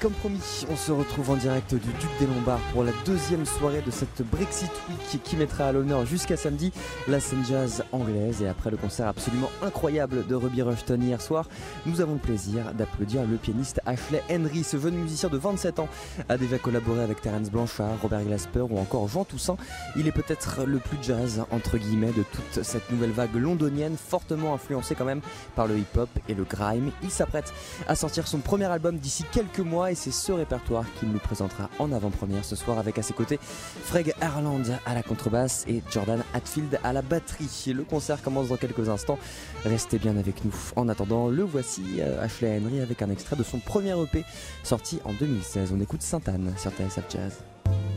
Comme promis, on se retrouve en direct du Duc des Lombards pour la deuxième soirée de cette Brexit Week qui mettra à l'honneur jusqu'à samedi la scène jazz anglaise. Et après le concert absolument incroyable de Ruby Rushton hier soir, nous avons le plaisir d'applaudir le pianiste Ashley Henry. Ce jeune musicien de 27 ans a déjà collaboré avec Terence Blanchard, Robert Glasper ou encore Jean Toussaint. Il est peut-être le plus jazz entre guillemets de toute cette nouvelle vague londonienne, fortement influencée quand même par le hip-hop et le grime. Il s'apprête à sortir son premier album d'ici quelques mois et c'est ce répertoire qu'il nous présentera en avant-première ce soir avec à ses côtés Freg Erland à la contrebasse et Jordan Hatfield à la batterie. Le concert commence dans quelques instants. Restez bien avec nous. En attendant, le voici euh, Ashley Henry avec un extrait de son premier EP sorti en 2016. On écoute Sainte-Anne sur TSF Jazz.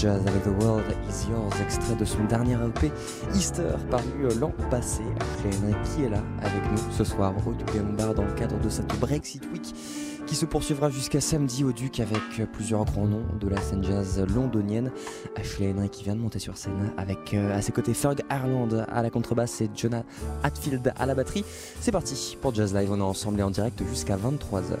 Jazz avec The World Is Yours, extrait de son dernier EP Easter paru l'an passé. Henry qui est là avec nous ce soir au Duc Lombards dans le cadre de cette Brexit Week qui se poursuivra jusqu'à samedi au Duc avec plusieurs grands noms de la scène jazz londonienne. Ashley Henry qui vient de monter sur scène avec euh, à ses côtés Ferg Ireland à la contrebasse et Jonah Hatfield à la batterie. C'est parti pour Jazz Live, on est ensemble et en direct jusqu'à 23h.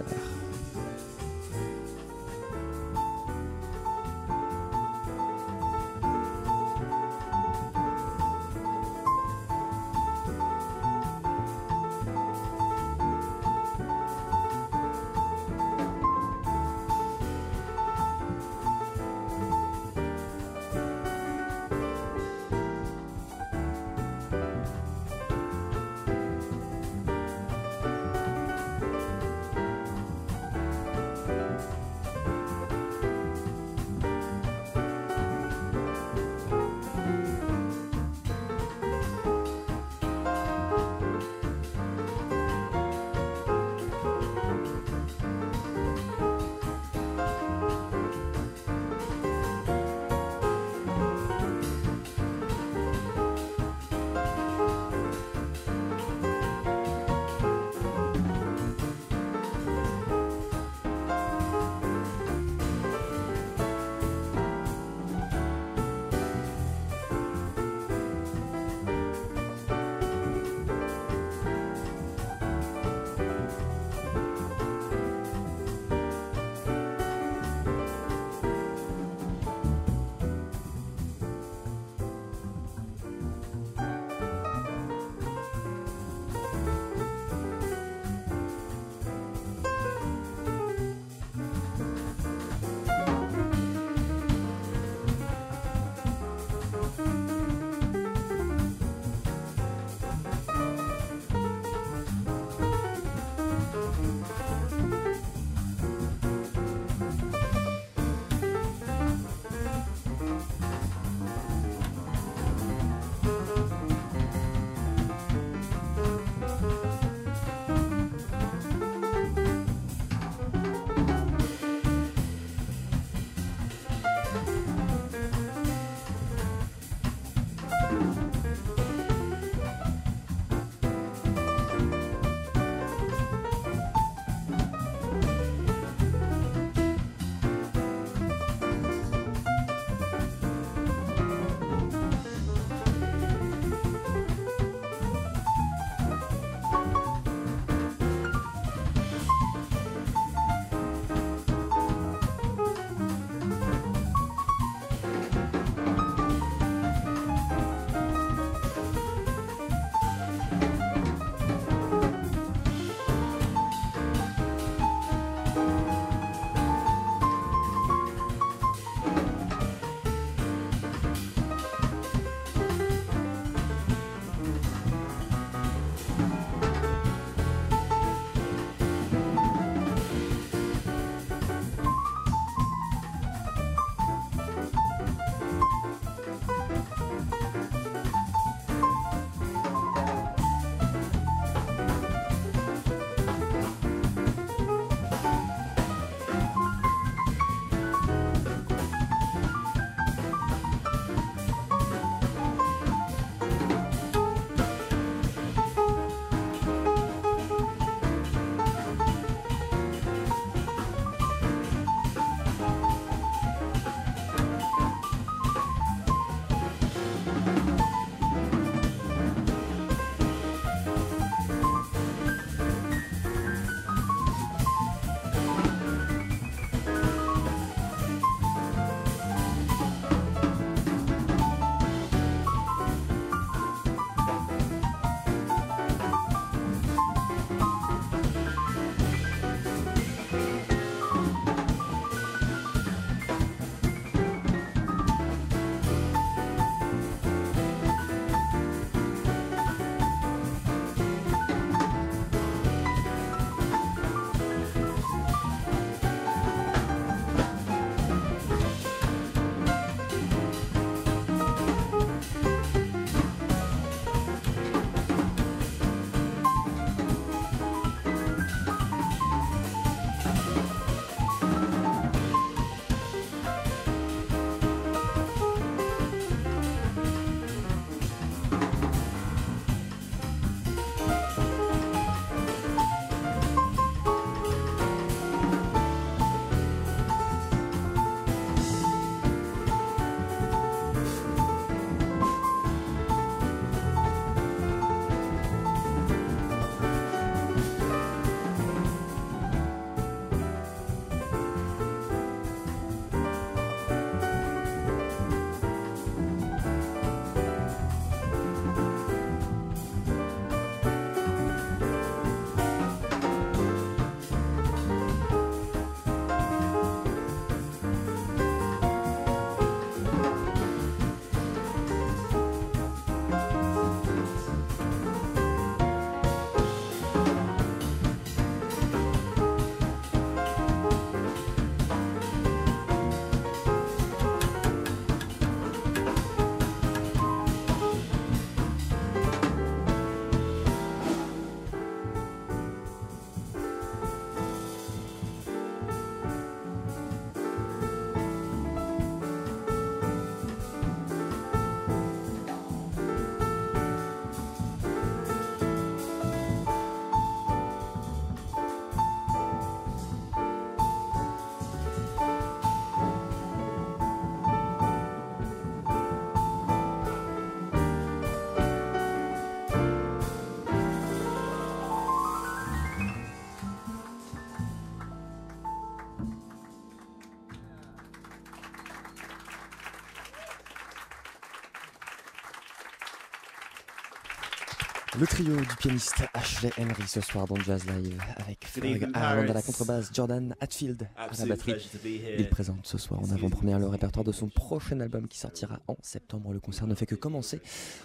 Le trio du pianiste Ashley Henry ce soir dans Jazz Live avec Ferg Aaron à la contrebasse, Jordan Hatfield à la batterie. Il présente ce soir en avant-première le répertoire de son prochain album qui sortira en septembre. Le concert ne fait que commencer.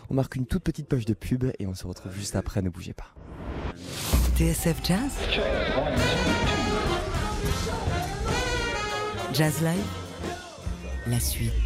On marque une toute petite page de pub et on se retrouve juste après. Ne bougez pas. TSF Jazz Jazz Live La suite.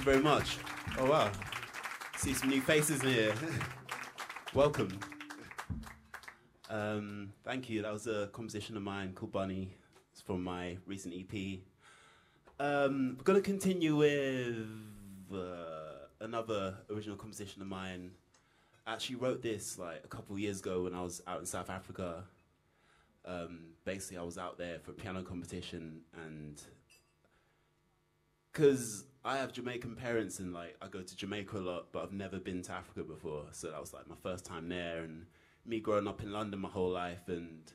You very much. Oh wow. See some new faces here. Welcome. Um, thank you. That was a composition of mine called Bunny. It's from my recent EP. Um, we're gonna continue with uh, another original composition of mine. I actually wrote this like a couple of years ago when I was out in South Africa. Um, basically, I was out there for a piano competition, and because I have Jamaican parents and like I go to Jamaica a lot, but I've never been to Africa before, so that was like my first time there. And me growing up in London my whole life and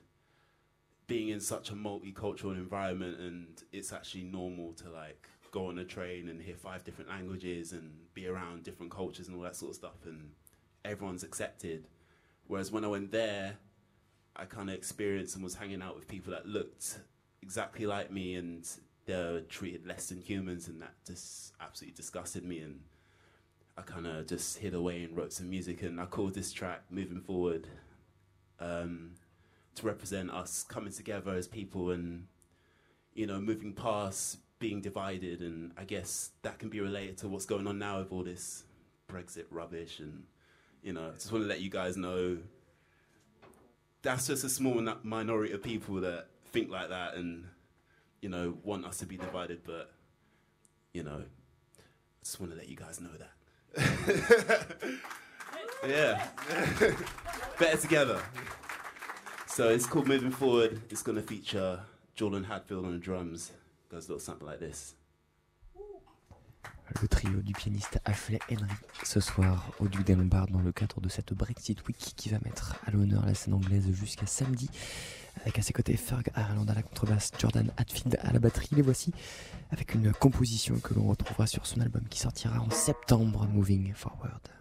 being in such a multicultural environment, and it's actually normal to like go on a train and hear five different languages and be around different cultures and all that sort of stuff, and everyone's accepted. Whereas when I went there, I kind of experienced and was hanging out with people that looked exactly like me and they're treated less than humans, and that just absolutely disgusted me. And I kind of just hid away and wrote some music, and I called this track "Moving Forward" um, to represent us coming together as people, and you know, moving past being divided. And I guess that can be related to what's going on now with all this Brexit rubbish, and you know, just want to let you guys know that's just a small minority of people that think like that and you know, want us to be divided, but, you know, I just want to let you guys know that. yeah. Better together. So it's called Moving Forward. It's going to feature Jordan Hadfield on the drums. It goes a little something like this. le trio du pianiste Ashley Henry ce soir au Duc des Lombards dans le cadre de cette Brexit Week qui va mettre à l'honneur la scène anglaise jusqu'à samedi avec à ses côtés Ferg Ireland à la contrebasse, Jordan Hatfield à la batterie. Les voici avec une composition que l'on retrouvera sur son album qui sortira en septembre, Moving Forward.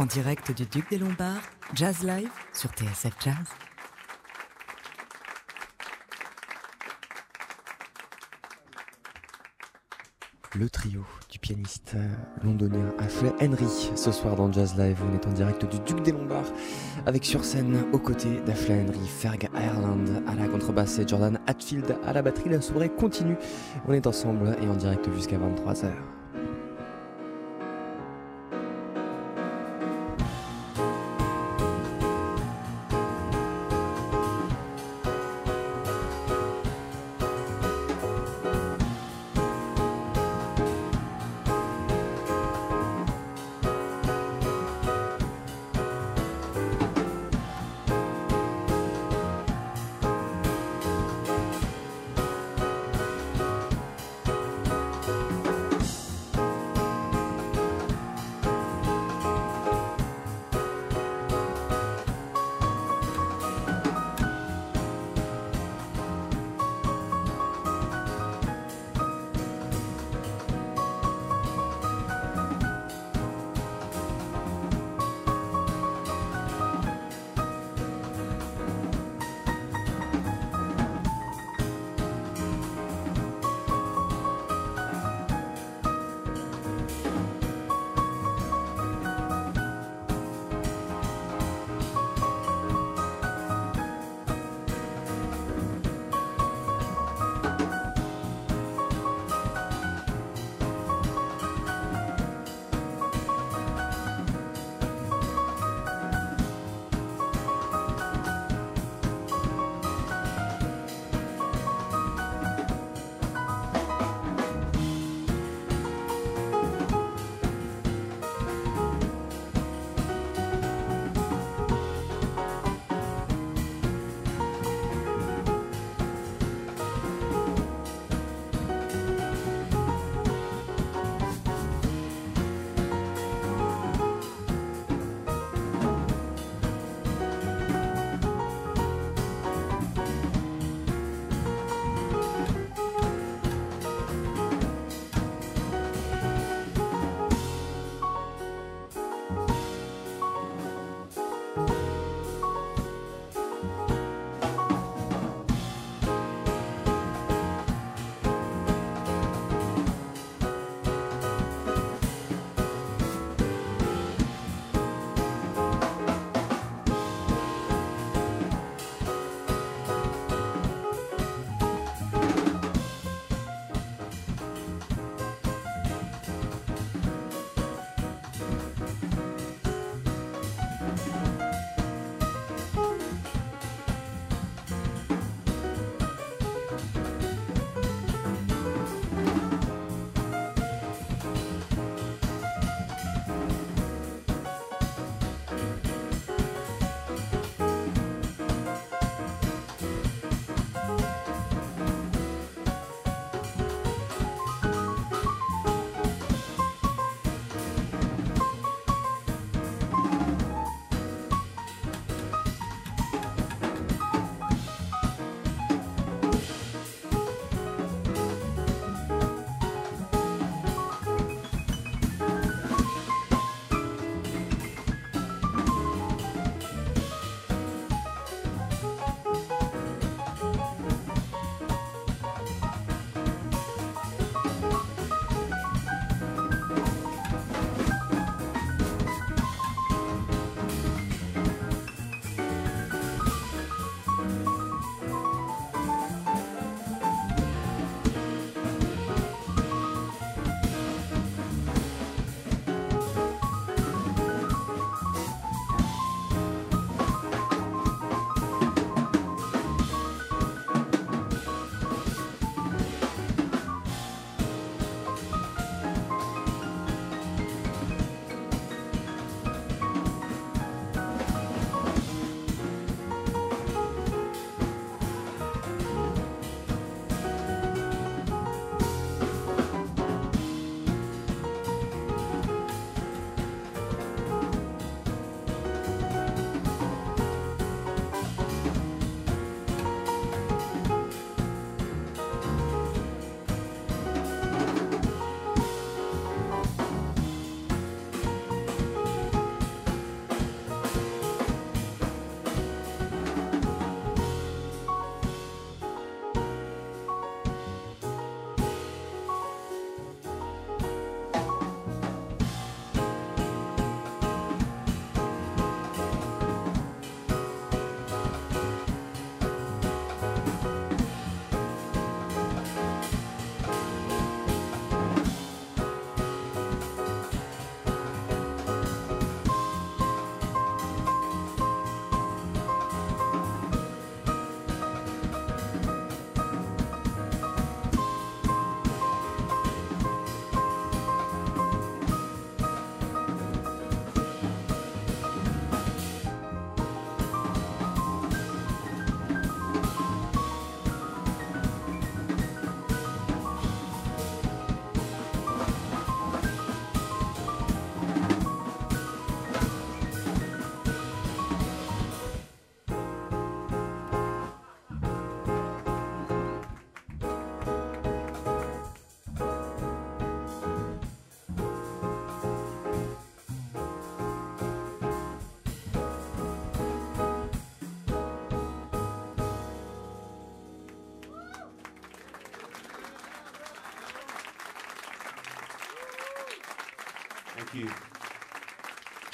En direct du Duc des Lombards, Jazz Live sur TSF Jazz. Le trio du pianiste euh, londonien Ashley Henry ce soir dans Jazz Live. On est en direct du Duc des Lombards avec sur scène aux côtés d'Ashley Henry, Ferg Ireland à la contrebasse et Jordan Hatfield à la batterie. La soirée continue. On est ensemble et en direct jusqu'à 23h.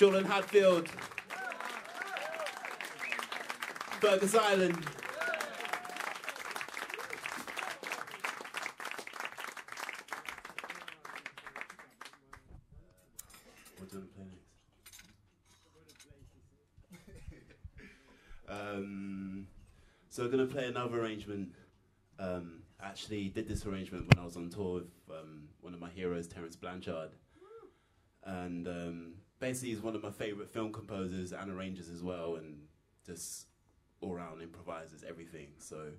Jordan Hadfield. Fergus Ireland. What do to play next? um, so we're gonna play another arrangement. Um, actually, did this arrangement when I was on tour with um, one of my heroes, Terence Blanchard, and um, basically he's one of my favorite film composers and arrangers as well, and just all round improvises everything. So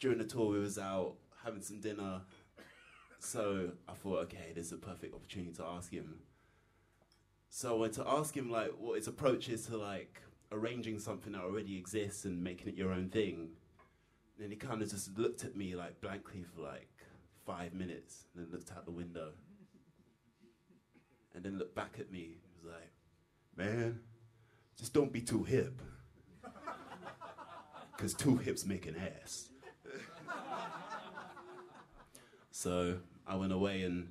during the tour, we was out having some dinner. So I thought, okay, this is a perfect opportunity to ask him. So I went to ask him like what his approach is to like arranging something that already exists and making it your own thing. And then he kind of just looked at me like blankly for like five minutes, and then looked out the window, and then looked back at me. He was like, "Man, just don't be too hip, cause two hips make an ass." so I went away and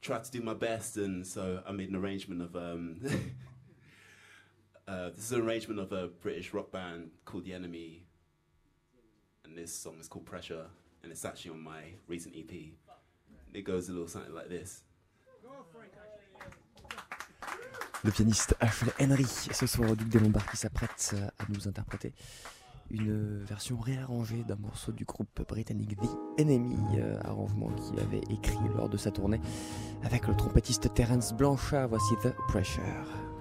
tried to do my best, and so I made an arrangement of. Um, uh, this is an arrangement of a British rock band called The Enemy, and this song is called Pressure, and it's actually on my recent EP. It goes a little something like this. Le pianiste Ashley Henry, ce soir au Duc des Lombards, qui s'apprête à nous interpréter une version réarrangée d'un morceau du groupe britannique The Enemy, euh, arrangement qu'il avait écrit lors de sa tournée avec le trompettiste Terence Blanchard. Voici The. Pressure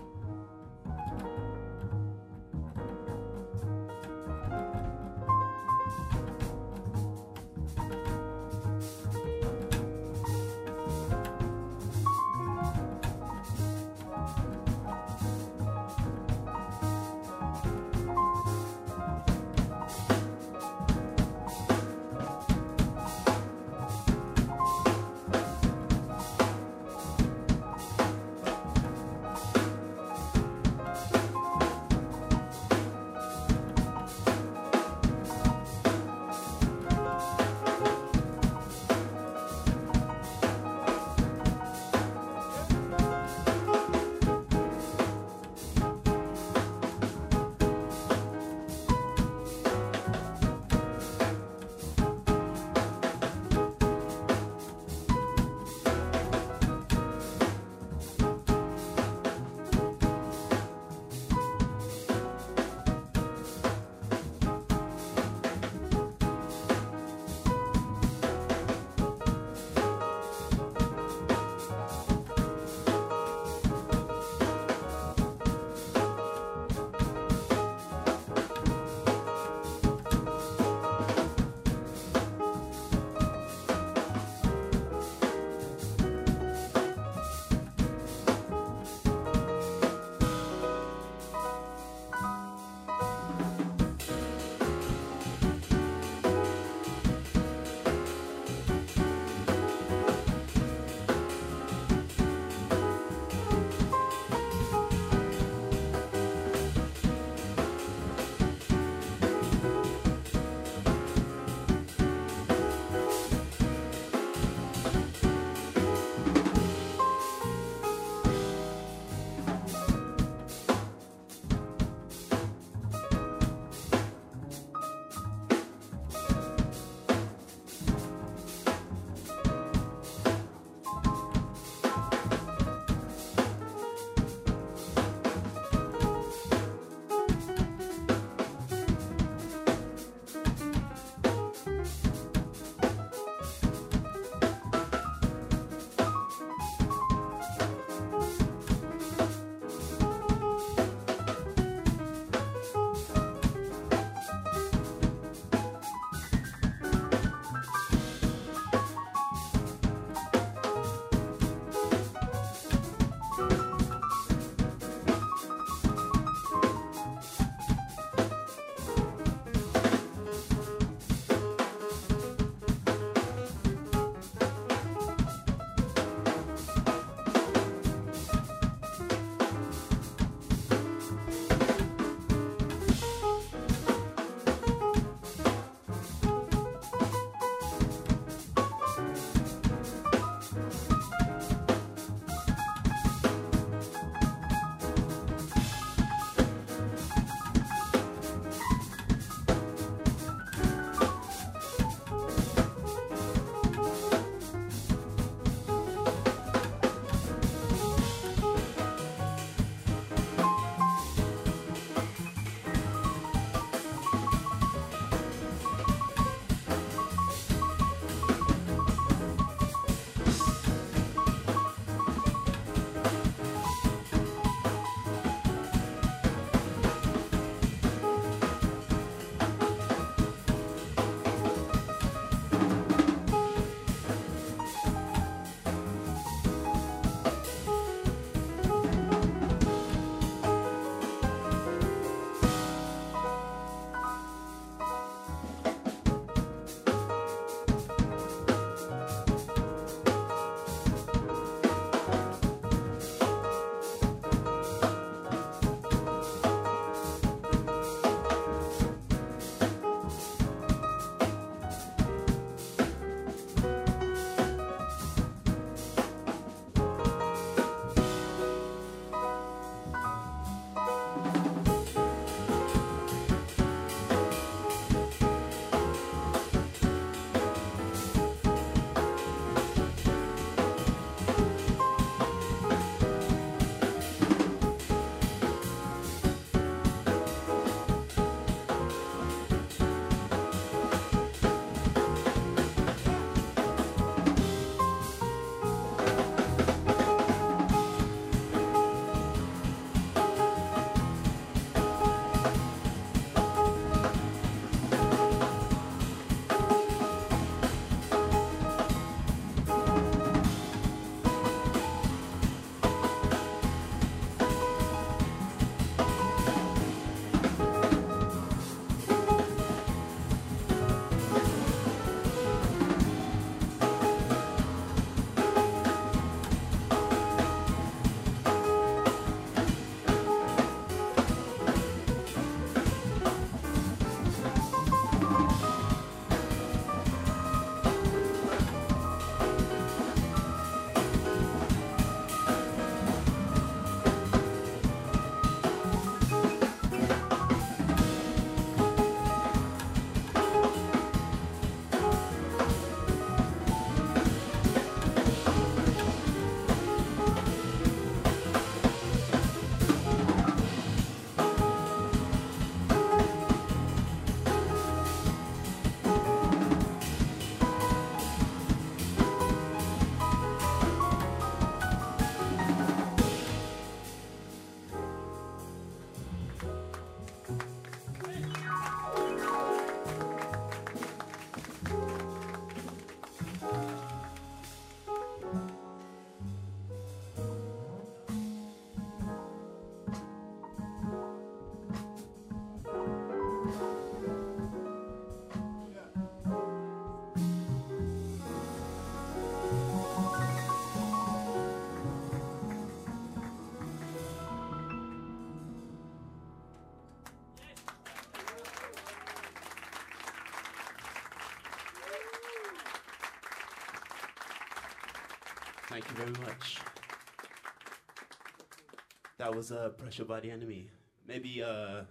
was uh, Pressure by the Enemy. Maybe uh,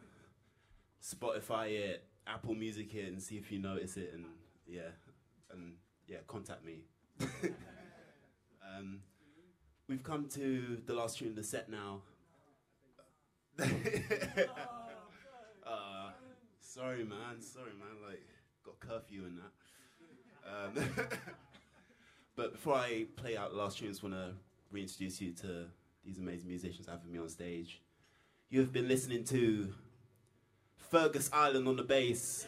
Spotify it, Apple Music it, and see if you notice it, and yeah, and yeah, contact me. um, we've come to the last tune of the set now. uh, sorry, man. Sorry, man. Like, got curfew and that. Um, but before I play out the last tune, I just want to reintroduce you to these amazing musicians having me on stage. You have been listening to Fergus Ireland on the bass.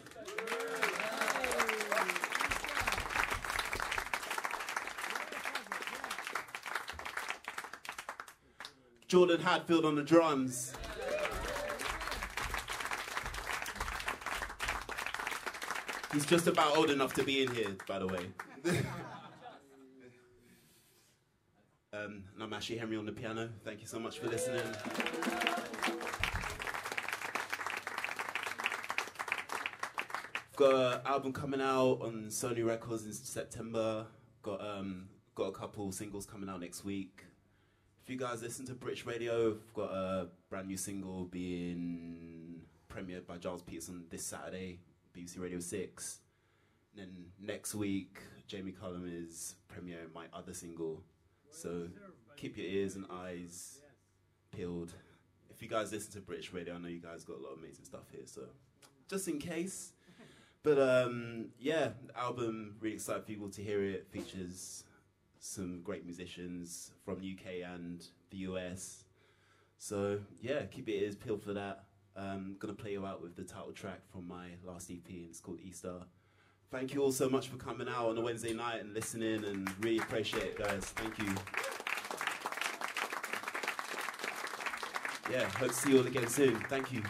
Jordan Hadfield on the drums. He's just about old enough to be in here, by the way. um, and I'm Ashley Henry on the piano. Thank you so much for listening. Got an album coming out on Sony Records in September. Got um, got a couple singles coming out next week. If you guys listen to British Radio, I've got a brand new single being premiered by Gilles Peterson this Saturday, BBC Radio 6. And then next week, Jamie Cullum is premiering my other single. So keep your ears and eyes peeled. If you guys listen to British Radio, I know you guys got a lot of amazing stuff here, so just in case. But um, yeah, album, really excited for people to hear it. Features some great musicians from UK and the US. So yeah, keep your ears peeled for that. Um, gonna play you out with the title track from my last EP, and it's called Easter. Thank you all so much for coming out on a Wednesday night and listening, and really appreciate it, guys. Thank you. Yeah, hope to see you all again soon. Thank you.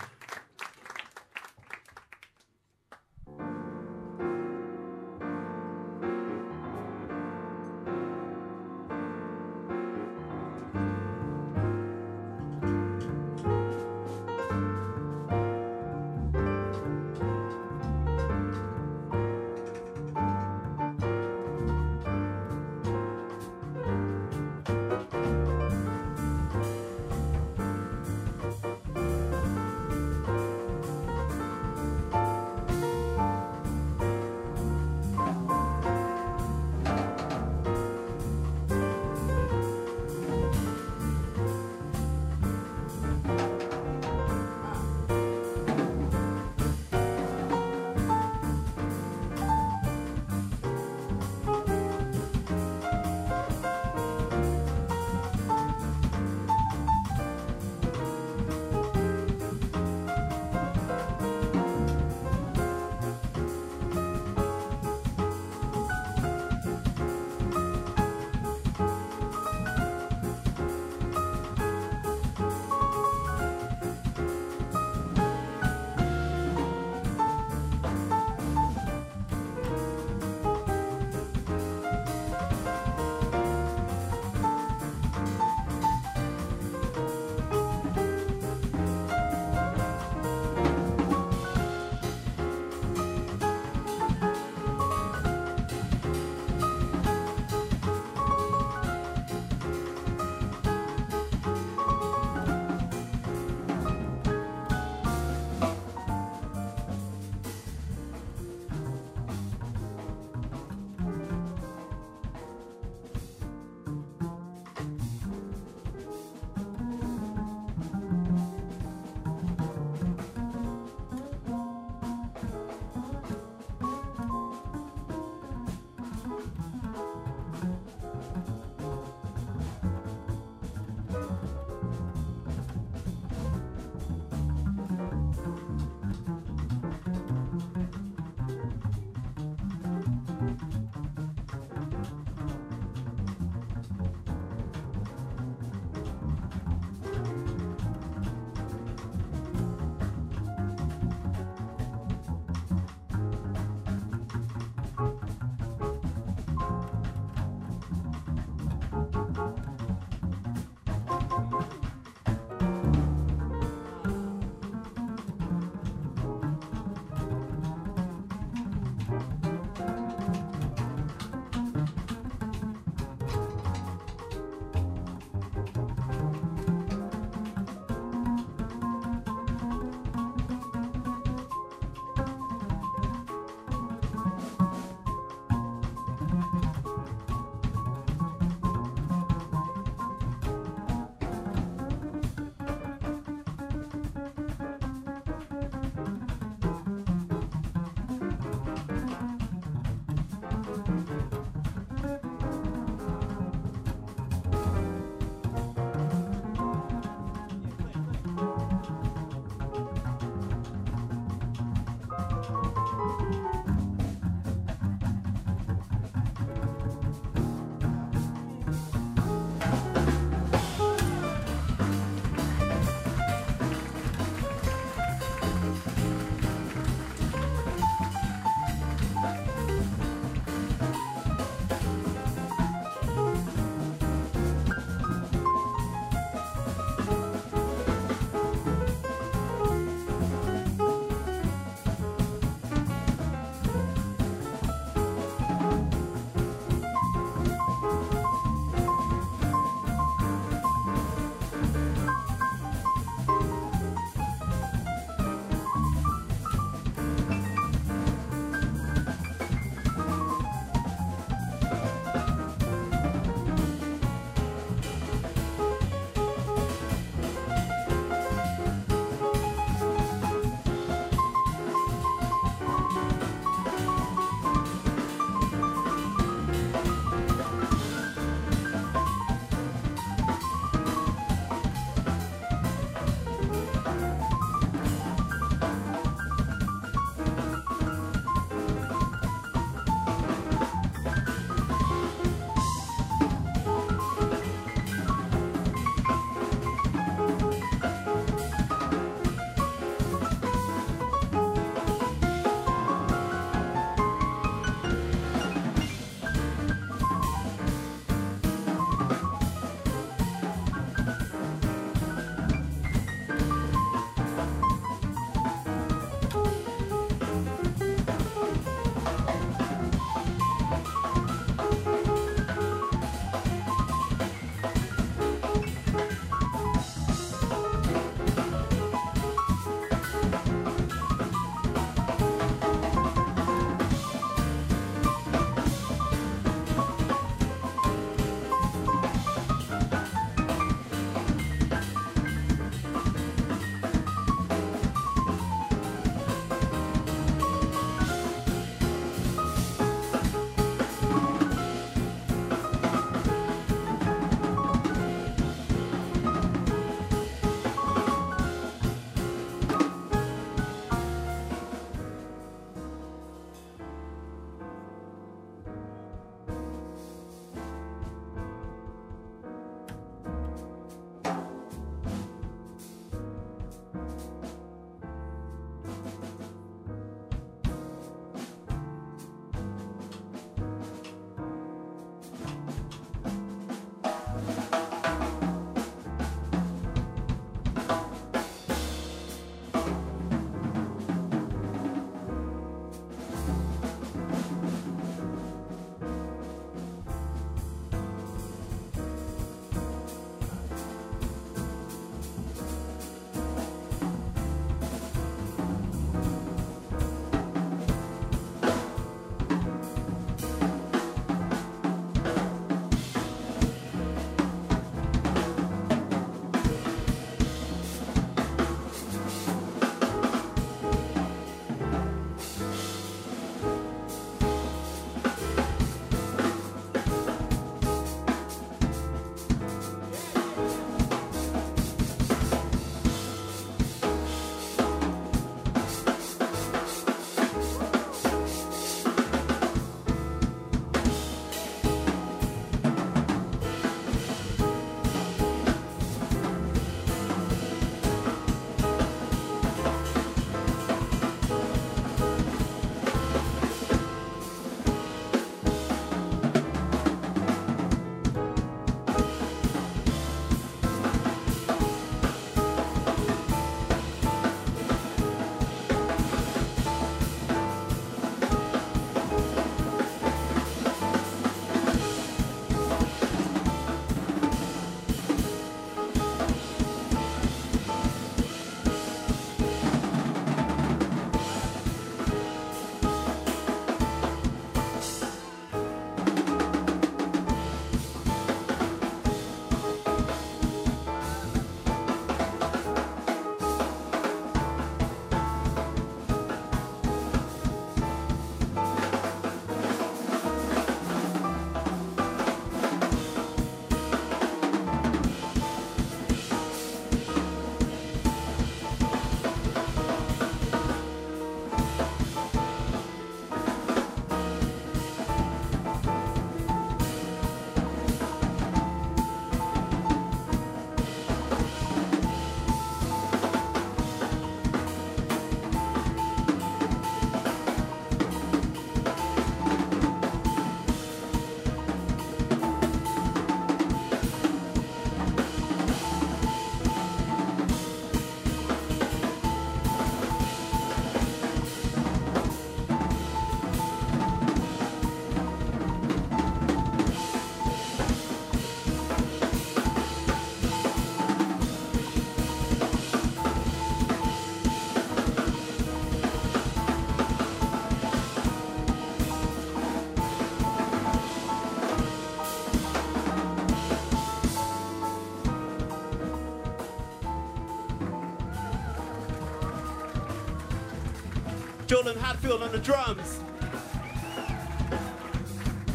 Jordan Hadfield on the drums.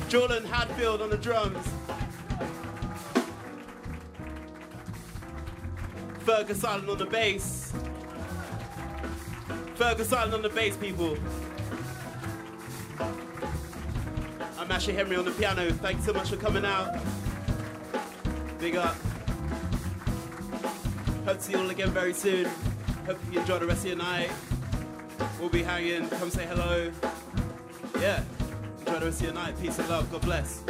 Jordan Hadfield on the drums. Fergus Ireland on the bass. Fergus Ireland on the bass, people. I'm Ashley Henry on the piano. Thanks so much for coming out. Big up. Hope to see you all again very soon. Hope you enjoy the rest of your night. We'll be hanging. Come say hello. Yeah. Enjoy the rest of your night. Peace and love. God bless.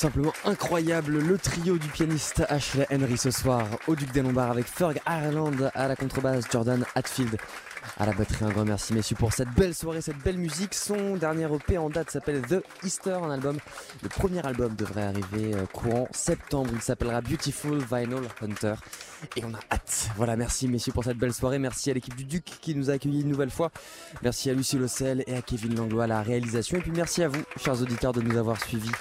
Simplement incroyable le trio du pianiste Ashley Henry ce soir au Duc des Lombards avec Ferg Ireland à la contrebasse, Jordan Hatfield à la batterie. Un grand merci messieurs pour cette belle soirée, cette belle musique. Son dernier EP en date s'appelle The Easter, un album. Le premier album devrait arriver euh, courant septembre. Il s'appellera Beautiful Vinyl Hunter et on a hâte. Voilà, merci messieurs pour cette belle soirée. Merci à l'équipe du Duc qui nous a accueillis une nouvelle fois. Merci à Lucie Lossel et à Kevin Langlois à la réalisation. Et puis merci à vous, chers auditeurs, de nous avoir suivis.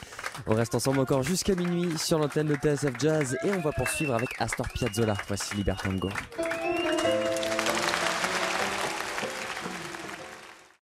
On reste ensemble encore jusqu'à minuit sur l'antenne de TSF Jazz et on va poursuivre avec Astor Piazzolla. Voici Libertango.